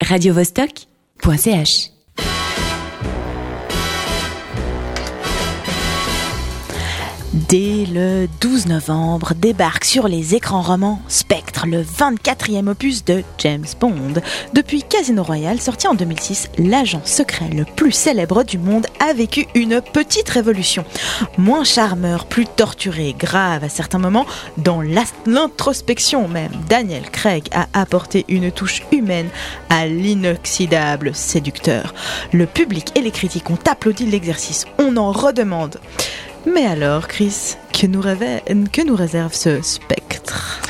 radiovostok.ch Dès le 12 novembre débarque sur les écrans romans Spectre, le 24e opus de James Bond. Depuis Casino Royale, sorti en 2006, l'agent secret le plus célèbre du monde a vécu une petite révolution. Moins charmeur, plus torturé, grave à certains moments, dans l'introspection même, Daniel Craig a apporté une touche humaine à l'inoxydable séducteur. Le public et les critiques ont applaudi l'exercice, on en redemande. Mais alors, Chris, que nous, réserve ce spectre?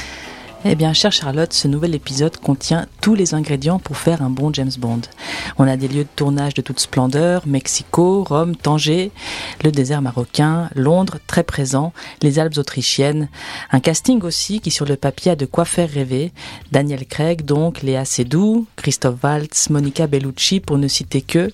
Eh bien, chère Charlotte, ce nouvel épisode contient tous les ingrédients pour faire un bon James Bond. On a des lieux de tournage de toute splendeur, Mexico, Rome, Tanger, le désert marocain, Londres, très présent, les Alpes autrichiennes, un casting aussi qui sur le papier a de quoi faire rêver, Daniel Craig donc, Léa Seydoux, Christophe Waltz, Monica Bellucci pour ne citer que,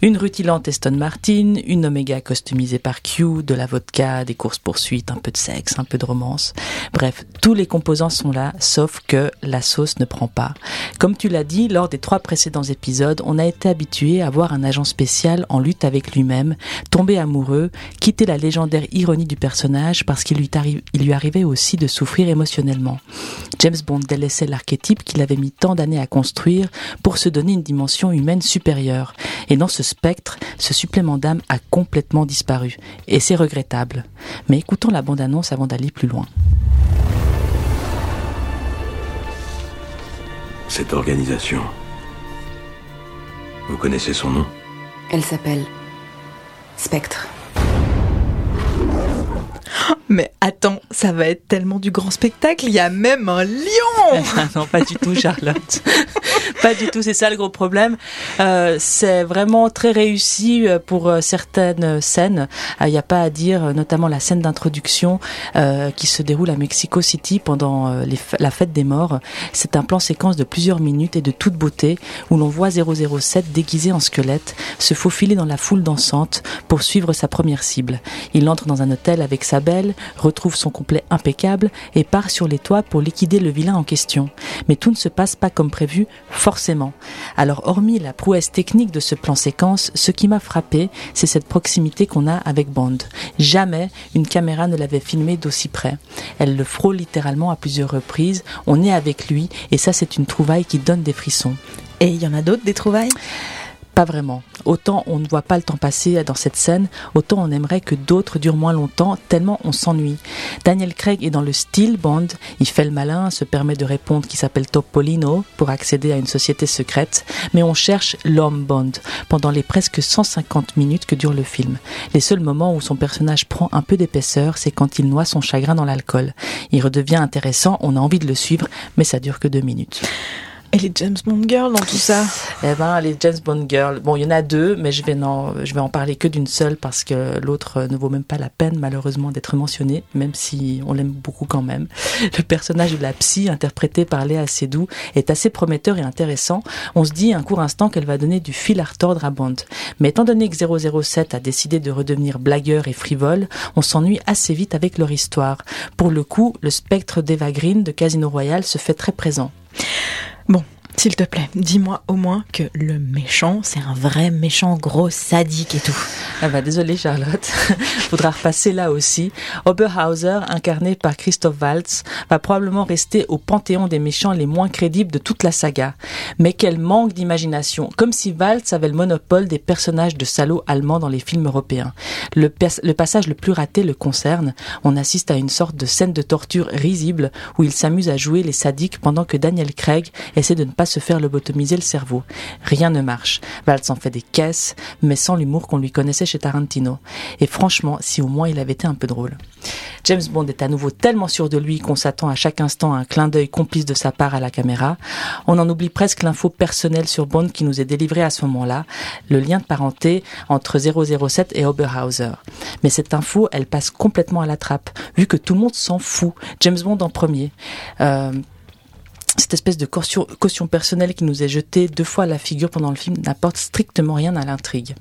une rutilante Aston Martin, une Omega customisée par Q, de la vodka, des courses poursuites, un peu de sexe, un peu de romance. Bref, tous les composants sont là sauf que la sauce ne prend pas. Comme tu l'as dit, lors des trois précédents épisodes, on a été habitué à voir un agent spécial en lutte avec lui-même, tomber amoureux, quitter la légendaire ironie du personnage parce qu'il lui, lui arrivait aussi de souffrir émotionnellement. James Bond délaissait l'archétype qu'il avait mis tant d'années à construire pour se donner une dimension humaine supérieure. Et dans ce spectre, ce supplément d'âme a complètement disparu. Et c'est regrettable. Mais écoutons la bande-annonce avant d'aller plus loin. Cette organisation. Vous connaissez son nom Elle s'appelle Spectre. Mais attends, ça va être tellement du grand spectacle, il y a même un lion Non, pas du tout, Charlotte. pas du tout, c'est ça le gros problème. Euh, c'est vraiment très réussi euh, pour euh, certaines scènes. Il n'y a pas à dire, notamment la scène d'introduction qui se déroule à Mexico City pendant la fête des morts. C'est un plan séquence de plusieurs minutes et de toute beauté où l'on voit 007 déguisé en squelette se faufiler dans la foule dansante pour suivre sa première cible. Il entre dans un hôtel avec sa belle, retrouve son complet impeccable et part sur les toits pour liquider le vilain en question. Mais tout ne se passe pas comme prévu, forcément. Alors hormis la prouesse technique de ce plan séquence, ce qui m'a frappé, c'est cette proximité qu'on a avec Bond. Jamais une caméra ne l'avait filmé d'aussi près. Elle le frôle littéralement à plusieurs reprises, on est avec lui et ça c'est une trouvaille qui donne des frissons. Et il y en a d'autres des trouvailles? Pas vraiment. Autant on ne voit pas le temps passer dans cette scène, autant on aimerait que d'autres durent moins longtemps, tellement on s'ennuie. Daniel Craig est dans le style Bond, il fait le malin, se permet de répondre qu'il s'appelle Topolino pour accéder à une société secrète, mais on cherche l'homme Bond pendant les presque 150 minutes que dure le film. Les seuls moments où son personnage prend un peu d'épaisseur, c'est quand il noie son chagrin dans l'alcool. Il redevient intéressant, on a envie de le suivre, mais ça dure que deux minutes. Et les James Bond Girls dans tout ça Eh ben, les James Bond Girls. Bon, il y en a deux, mais je vais en, je vais en parler que d'une seule parce que l'autre ne vaut même pas la peine, malheureusement, d'être mentionné, même si on l'aime beaucoup quand même. Le personnage de la psy, interprété par Léa Seydoux, est assez prometteur et intéressant. On se dit un court instant qu'elle va donner du fil à retordre à Bond. Mais étant donné que 007 a décidé de redevenir blagueur et frivole, on s'ennuie assez vite avec leur histoire. Pour le coup, le spectre d'Eva Green de Casino Royale se fait très présent. Bon, s'il te plaît, dis-moi au moins que le méchant, c'est un vrai méchant gros sadique et tout. Ah bah désolé Charlotte, faudra repasser là aussi. Oberhauser, incarné par Christoph Waltz, va probablement rester au panthéon des méchants les moins crédibles de toute la saga. Mais quel manque d'imagination, comme si Waltz avait le monopole des personnages de salauds allemands dans les films européens. Le, le passage le plus raté le concerne. On assiste à une sorte de scène de torture risible où il s'amuse à jouer les sadiques pendant que Daniel Craig essaie de ne pas se faire lobotomiser le cerveau. Rien ne marche. Valls en fait des caisses, mais sans l'humour qu'on lui connaissait chez Tarantino. Et franchement, si au moins il avait été un peu drôle. James Bond est à nouveau tellement sûr de lui qu'on s'attend à chaque instant à un clin d'œil complice de sa part à la caméra. On en oublie presque l'info personnelle sur Bond qui nous est délivrée à ce moment-là, le lien de parenté entre 007 et Oberhauser. Mais cette info, elle passe complètement à la trappe, vu que tout le monde s'en fout. James Bond en premier. Euh, cette espèce de caution, personnelle qui nous est jetée deux fois à la figure pendant le film n'apporte strictement rien à l'intrigue.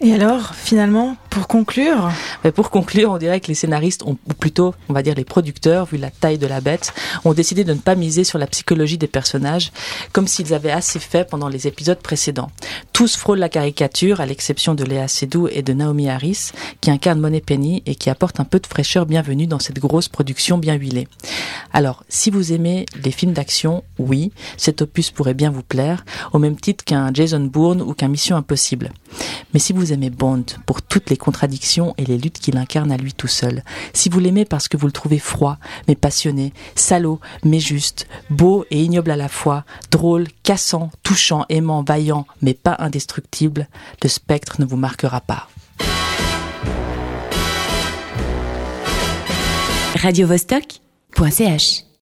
Et alors, finalement, pour conclure Mais Pour conclure, on dirait que les scénaristes, ont, ou plutôt, on va dire les producteurs, vu la taille de la bête, ont décidé de ne pas miser sur la psychologie des personnages, comme s'ils avaient assez fait pendant les épisodes précédents. Tous frôlent la caricature, à l'exception de Léa Seydoux et de Naomi Harris, qui incarnent Money Penny et qui apportent un peu de fraîcheur bienvenue dans cette grosse production bien huilée. Alors, si vous aimez les films d'action, oui, cet opus pourrait bien vous plaire, au même titre qu'un Jason Bourne ou qu'un Mission Impossible. Mais si vous aimez Bond pour toutes les contradictions et les luttes qu'il incarne à lui tout seul, si vous l'aimez parce que vous le trouvez froid, mais passionné, salaud, mais juste, beau et ignoble à la fois, drôle, cassant, touchant, aimant, vaillant, mais pas indestructible, le spectre ne vous marquera pas.